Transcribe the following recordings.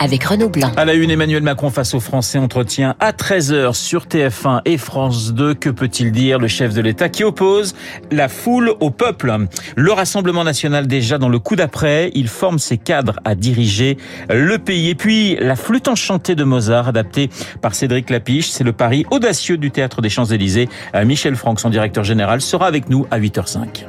avec Renaud Blanc. À la une, Emmanuel Macron face aux Français entretient à 13h sur TF1 et France 2. Que peut-il dire? Le chef de l'État qui oppose la foule au peuple Le Rassemblement national déjà dans le coup d'après, il forme ses cadres à diriger le pays. Et puis la flûte enchantée de Mozart adaptée par Cédric Lapiche, c'est le pari audacieux du théâtre des Champs-Élysées. Michel Franck, son directeur général, sera avec nous à 8h05.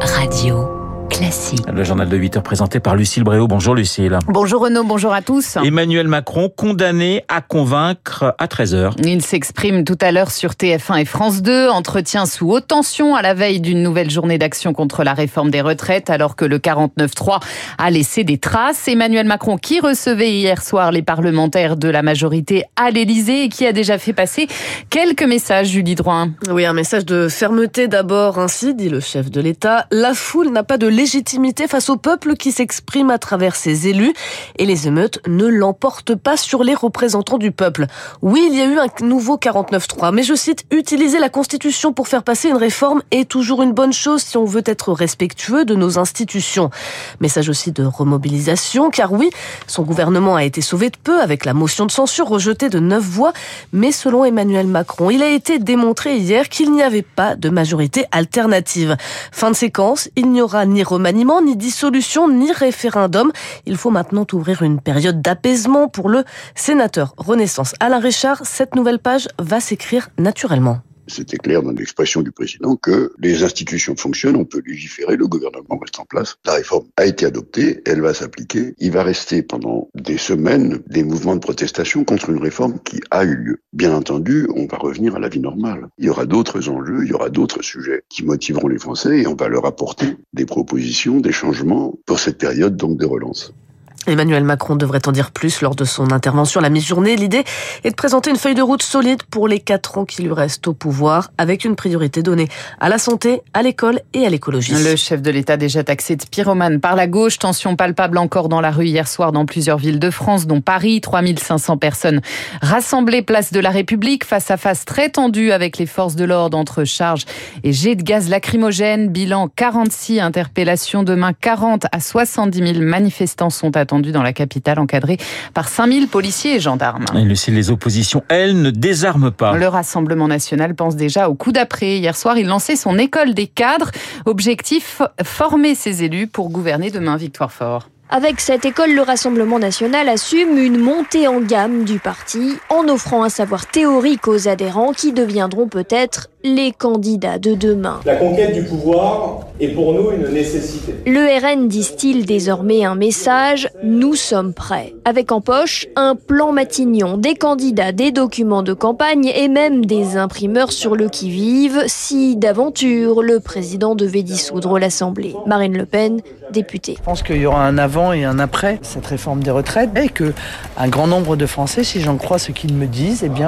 Radio. Classique. Le journal de 8 heures présenté par Lucille Bréau. Bonjour Lucille. Bonjour Renaud, bonjour à tous. Emmanuel Macron condamné à convaincre à 13h. Il s'exprime tout à l'heure sur TF1 et France 2, entretien sous haute tension à la veille d'une nouvelle journée d'action contre la réforme des retraites alors que le 49-3 a laissé des traces. Emmanuel Macron qui recevait hier soir les parlementaires de la majorité à l'Elysée et qui a déjà fait passer quelques messages, Julie Droin. Oui, un message de fermeté d'abord, ainsi dit le chef de l'État. La foule n'a pas de légitimité face au peuple qui s'exprime à travers ses élus et les émeutes ne l'emportent pas sur les représentants du peuple. Oui, il y a eu un nouveau 49-3, mais je cite, utiliser la Constitution pour faire passer une réforme est toujours une bonne chose si on veut être respectueux de nos institutions. Message aussi de remobilisation, car oui, son gouvernement a été sauvé de peu avec la motion de censure rejetée de neuf voix, mais selon Emmanuel Macron, il a été démontré hier qu'il n'y avait pas de majorité alternative. Fin de séquence, il n'y aura ni remaniement, ni dissolution, ni référendum. Il faut maintenant ouvrir une période d'apaisement pour le sénateur Renaissance Alain Richard. Cette nouvelle page va s'écrire naturellement. C'était clair dans l'expression du président que les institutions fonctionnent, on peut légiférer, le gouvernement reste en place. La réforme a été adoptée, elle va s'appliquer. Il va rester pendant des semaines des mouvements de protestation contre une réforme qui a eu lieu. Bien entendu, on va revenir à la vie normale. Il y aura d'autres enjeux, il y aura d'autres sujets qui motiveront les Français et on va leur apporter des propositions, des changements pour cette période donc de relance. Emmanuel Macron devrait en dire plus lors de son intervention à la mi-journée. L'idée est de présenter une feuille de route solide pour les quatre ans qui lui restent au pouvoir, avec une priorité donnée à la santé, à l'école et à l'écologie. Le chef de l'État déjà taxé de pyromane par la gauche. Tension palpable encore dans la rue hier soir dans plusieurs villes de France, dont Paris. 3500 personnes rassemblées place de la République, face à face très tendu avec les forces de l'ordre entre charges et jets de gaz lacrymogène. Bilan 46 interpellations. Demain, 40 à 70 000 manifestants sont attendus dans la capitale, encadré par 5000 policiers et gendarmes. Et Lucille, les oppositions, elles, ne désarment pas. Le Rassemblement national pense déjà au coup d'après. Hier soir, il lançait son école des cadres. Objectif, former ses élus pour gouverner demain. Victoire Fort. Avec cette école, le Rassemblement national assume une montée en gamme du parti en offrant un savoir théorique aux adhérents qui deviendront peut-être les candidats de demain. La conquête du pouvoir est pour nous une nécessité. Le RN distille désormais un message Nous sommes prêts. Avec en poche un plan Matignon, des candidats, des documents de campagne et même des imprimeurs sur le qui-vive si d'aventure le président devait dissoudre l'Assemblée. Marine Le Pen, députée. Je pense qu'il y aura un avant et un après cette réforme des retraites et que un grand nombre de Français, si j'en crois ce qu'ils me disent, eh bien,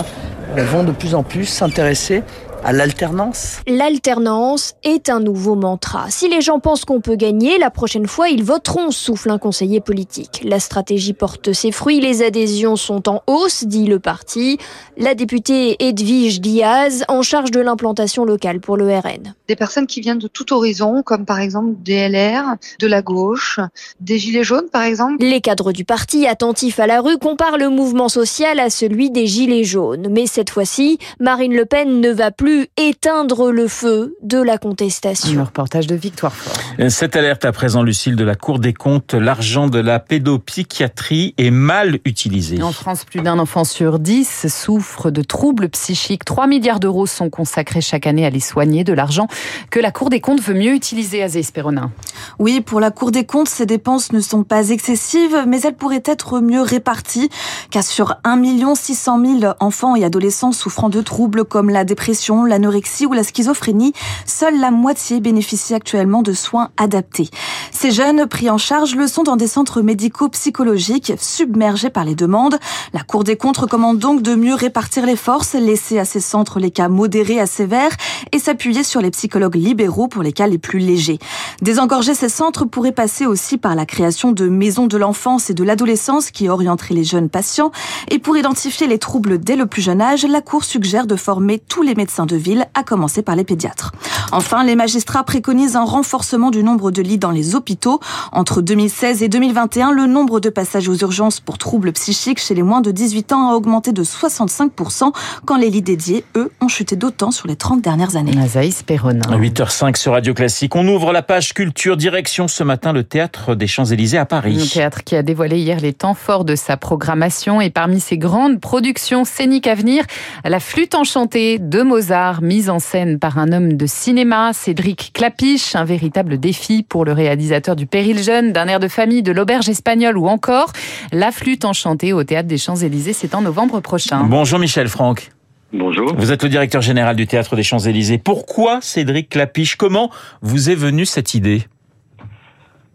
vont de plus en plus s'intéresser à l'alternance? L'alternance est un nouveau mantra. Si les gens pensent qu'on peut gagner, la prochaine fois, ils voteront, souffle un conseiller politique. La stratégie porte ses fruits, les adhésions sont en hausse, dit le parti. La députée Edwige Diaz, en charge de l'implantation locale pour le RN. Des personnes qui viennent de tout horizon, comme par exemple des LR, de la gauche, des Gilets jaunes par exemple. Les cadres du parti, attentifs à la rue, comparent le mouvement social à celui des Gilets jaunes. Mais cette fois-ci, Marine Le Pen ne va plus éteindre le feu de la contestation. Un reportage de Victoire Fort. Cette alerte à présent, Lucille, de la Cour des comptes, l'argent de la pédopsychiatrie est mal utilisé. En France, plus d'un enfant sur dix souffre de troubles psychiques. 3 milliards d'euros sont consacrés chaque année à les soigner, de l'argent que la Cour des comptes veut mieux utiliser à Zesperona. Oui, pour la Cour des comptes, ces dépenses ne sont pas excessives, mais elles pourraient être mieux réparties, car sur 1 600 000 enfants et adolescents souffrant de troubles comme la dépression, l'anorexie ou la schizophrénie. Seule la moitié bénéficie actuellement de soins adaptés. Ces jeunes pris en charge le sont dans des centres médicaux psychologiques submergés par les demandes. La Cour des comptes recommande donc de mieux répartir les forces, laisser à ces centres les cas modérés à sévères et s'appuyer sur les psychologues libéraux pour les cas les plus légers. Désengorger ces centres pourrait passer aussi par la création de maisons de l'enfance et de l'adolescence qui orienteraient les jeunes patients. Et pour identifier les troubles dès le plus jeune âge, la Cour suggère de former tous les médecins de ville, à commencer par les pédiatres. Enfin, les magistrats préconisent un renforcement du nombre de lits dans les hôpitaux. Entre 2016 et 2021, le nombre de passages aux urgences pour troubles psychiques chez les moins de 18 ans a augmenté de 65%, quand les lits dédiés, eux, ont chuté d'autant sur les 30 dernières années. Azaïs Perronin. 8h05 sur Radio Classique. On ouvre la page culture direction ce matin le théâtre des Champs-Élysées à Paris. Un théâtre qui a dévoilé hier les temps forts de sa programmation et parmi ses grandes productions scéniques à venir, la flûte enchantée de Mozart, mise en scène par un homme de cinéma, Cédric Clapiche, un véritable défi pour le réalisateur du Péril Jeune, d'un air de famille, de l'auberge espagnole ou encore la flûte enchantée au théâtre des Champs-Élysées, c'est en novembre prochain. Bonjour Michel Franck. Bonjour. Vous êtes le directeur général du théâtre des Champs-Élysées. Pourquoi Cédric Clapiche? Comment vous est venue cette idée?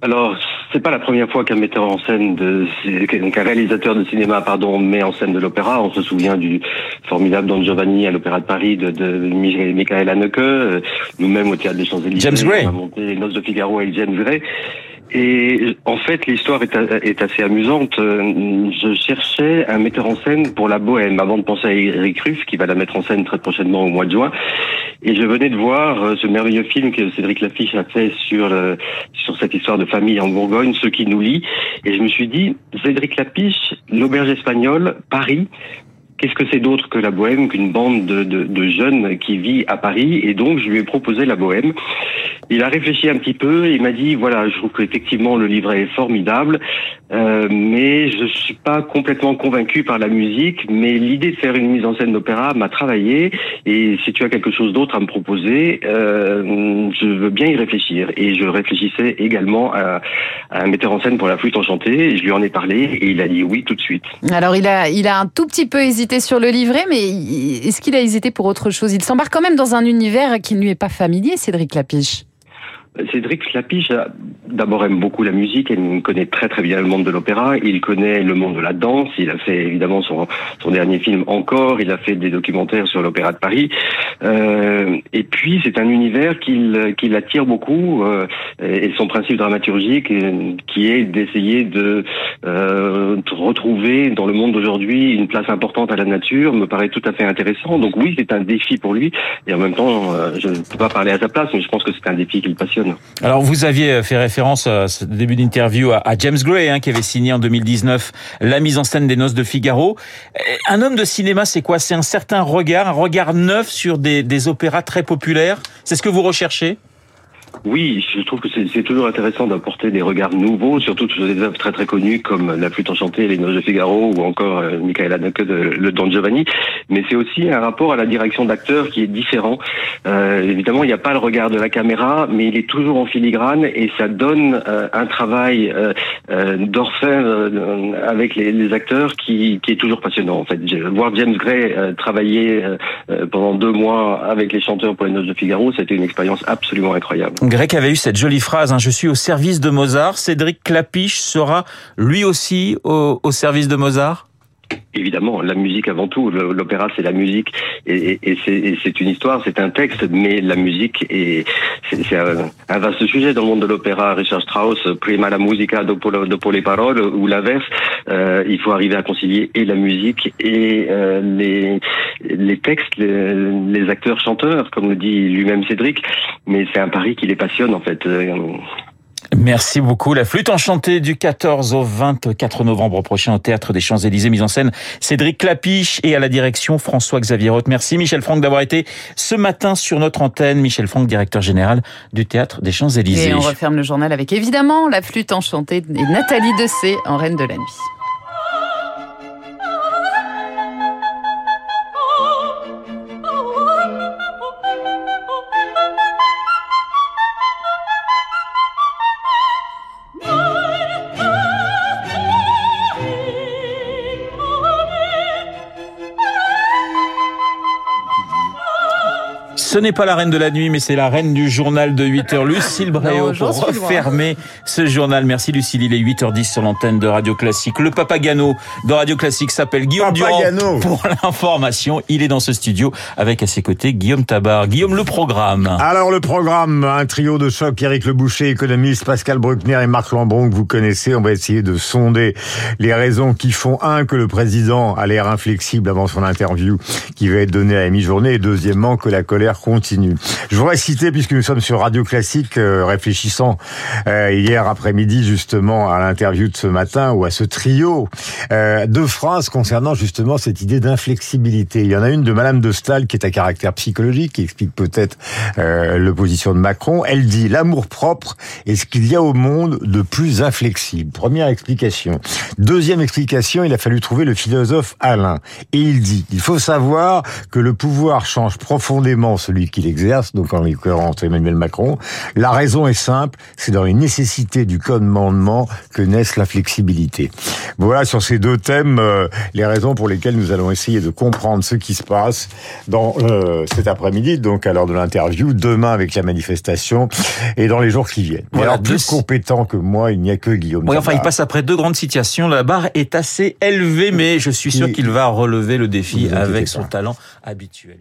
Alors, c'est pas la première fois qu'un metteur en scène de, qu'un réalisateur de cinéma, pardon, met en scène de l'opéra. On se souvient du formidable Don Giovanni à l'Opéra de Paris de, de Michael Haneke. Nous-mêmes au théâtre des Champs-Élysées. On a monté les Noces de Figaro avec James Gray. Et en fait, l'histoire est, est, assez amusante. Je cherchais un metteur en scène pour la Bohème, avant de penser à Eric Ruff, qui va la mettre en scène très prochainement au mois de juin. Et je venais de voir euh, ce merveilleux film que Cédric Lafiche a fait sur le, sur cette histoire de famille en Bourgogne, ce qui nous lie. Et je me suis dit, Cédric Lapiche, l'auberge espagnole, Paris, qu'est-ce que c'est d'autre que la bohème, qu'une bande de, de, de, jeunes qui vit à Paris Et donc, je lui ai proposé la bohème. Il a réfléchi un petit peu et il m'a dit, voilà, je trouve qu'effectivement le livret est formidable, euh, mais je suis pas complètement convaincu par la musique, mais l'idée de faire une mise en scène d'opéra m'a travaillé et si tu as quelque chose d'autre à me proposer, euh, je veux bien y réfléchir. Et je réfléchissais également à, à, un metteur en scène pour la flûte enchantée je lui en ai parlé et il a dit oui tout de suite. Alors il a, il a un tout petit peu hésité sur le livret, mais est-ce qu'il a hésité pour autre chose? Il s'embarque quand même dans un univers qui ne lui est pas familier, Cédric Lapiche. Cédric Lapiche d'abord aime beaucoup la musique, il connaît très très bien le monde de l'opéra, il connaît le monde de la danse, il a fait évidemment son, dernier film encore, il a fait des documentaires sur l'opéra de Paris, euh, et puis c'est un univers qui l'attire beaucoup, euh, et son principe dramaturgique euh, qui est d'essayer de retrouver dans le monde d'aujourd'hui une place importante à la nature me paraît tout à fait intéressant, donc oui c'est un défi pour lui, et en même temps je ne peux pas parler à sa place, mais je pense que c'est un défi qui le passionne. Alors vous aviez fait référence à ce début d'interview à, James Gray, hein, qui avait signé en 2019 la mise en scène des Noces de Figaro. Un homme de cinéma, c'est quoi? C'est un certain regard, un regard neuf sur des opéras très populaires. C'est ce que vous recherchez? Oui, je trouve que c'est toujours intéressant d'apporter des regards nouveaux, surtout sur des œuvres très très connues comme La flûte enchantée, Les Noces de Figaro ou encore euh, Michael Haneke de Le Don Giovanni. Mais c'est aussi un rapport à la direction d'acteur qui est différent. Euh, évidemment, il n'y a pas le regard de la caméra, mais il est toujours en filigrane et ça donne euh, un travail euh, euh d'orfèvre euh, avec les, les, acteurs qui, qui est toujours passionnant. En fait, voir James Gray travailler pendant deux mois avec les chanteurs pour Les Noces de Figaro, c'était une expérience absolument incroyable. Grec avait eu cette jolie phrase hein, Je suis au service de Mozart. Cédric Clapiche sera lui aussi au, au service de Mozart? Évidemment, la musique avant tout. L'opéra, c'est la musique et, c'est une histoire, c'est un texte, mais la musique est c'est un, vaste sujet dans le monde de l'opéra. Richard Strauss, prima la musica dopo, dopo les paroles ou l'inverse. Euh, il faut arriver à concilier et la musique et euh, les les textes, les, les acteurs chanteurs, comme le dit lui-même Cédric. Mais c'est un pari qui les passionne en fait. Merci beaucoup. La flûte enchantée du 14 au 24 novembre prochain au Théâtre des Champs-Élysées, mise en scène Cédric Clapiche et à la direction François-Xavier Roth. Merci Michel Franck d'avoir été ce matin sur notre antenne. Michel Franck, directeur général du Théâtre des Champs-Élysées. Et on referme le journal avec évidemment la flûte enchantée et Nathalie Dessay en Reine de la Nuit. Ce n'est pas la reine de la nuit, mais c'est la reine du journal de 8h. Lucille Bréau pour refermer ce journal. Merci Lucille, il est 8h10 sur l'antenne de Radio Classique. Le Papagano de Radio Classique s'appelle Guillaume Durand. Pour l'information, il est dans ce studio avec à ses côtés Guillaume Tabar. Guillaume, le programme. Alors le programme, un trio de choc, Eric Le Boucher, économiste, Pascal Bruckner et Marc Lambron que vous connaissez. On va essayer de sonder les raisons qui font, un, que le président a l'air inflexible avant son interview qui va être donnée à la mi-journée et deuxièmement que la colère Je voudrais citer, puisque nous sommes sur Radio Classique, euh, réfléchissant euh, hier après-midi justement à l'interview de ce matin ou à ce trio, euh, deux phrases concernant justement cette idée d'inflexibilité. Il y en a une de Madame de Stahl qui est à caractère psychologique, qui explique peut-être l'opposition de Macron. Elle dit l'amour propre est ce qu'il y a au monde de plus inflexible. Première explication. Deuxième explication, il a fallu trouver le philosophe Alain. Et il dit, il faut savoir que le pouvoir change profondément celui qui l'exerce, donc en l'occurrence Emmanuel Macron. La raison est simple, c'est dans les nécessités du commandement que naissent la flexibilité. Voilà sur ces deux thèmes euh, les raisons pour lesquelles nous allons essayer de comprendre ce qui se passe dans euh, cet après-midi, donc à l'heure de l'interview, demain avec la manifestation et dans les jours qui viennent. Voilà, alors, plus compétent que moi, il n'y a que Guillaume. Oui, enfin, il passe après deux grandes situations. La barre est assez élevée, mais je suis sûr qu'il va relever le défi avec son talent habituel.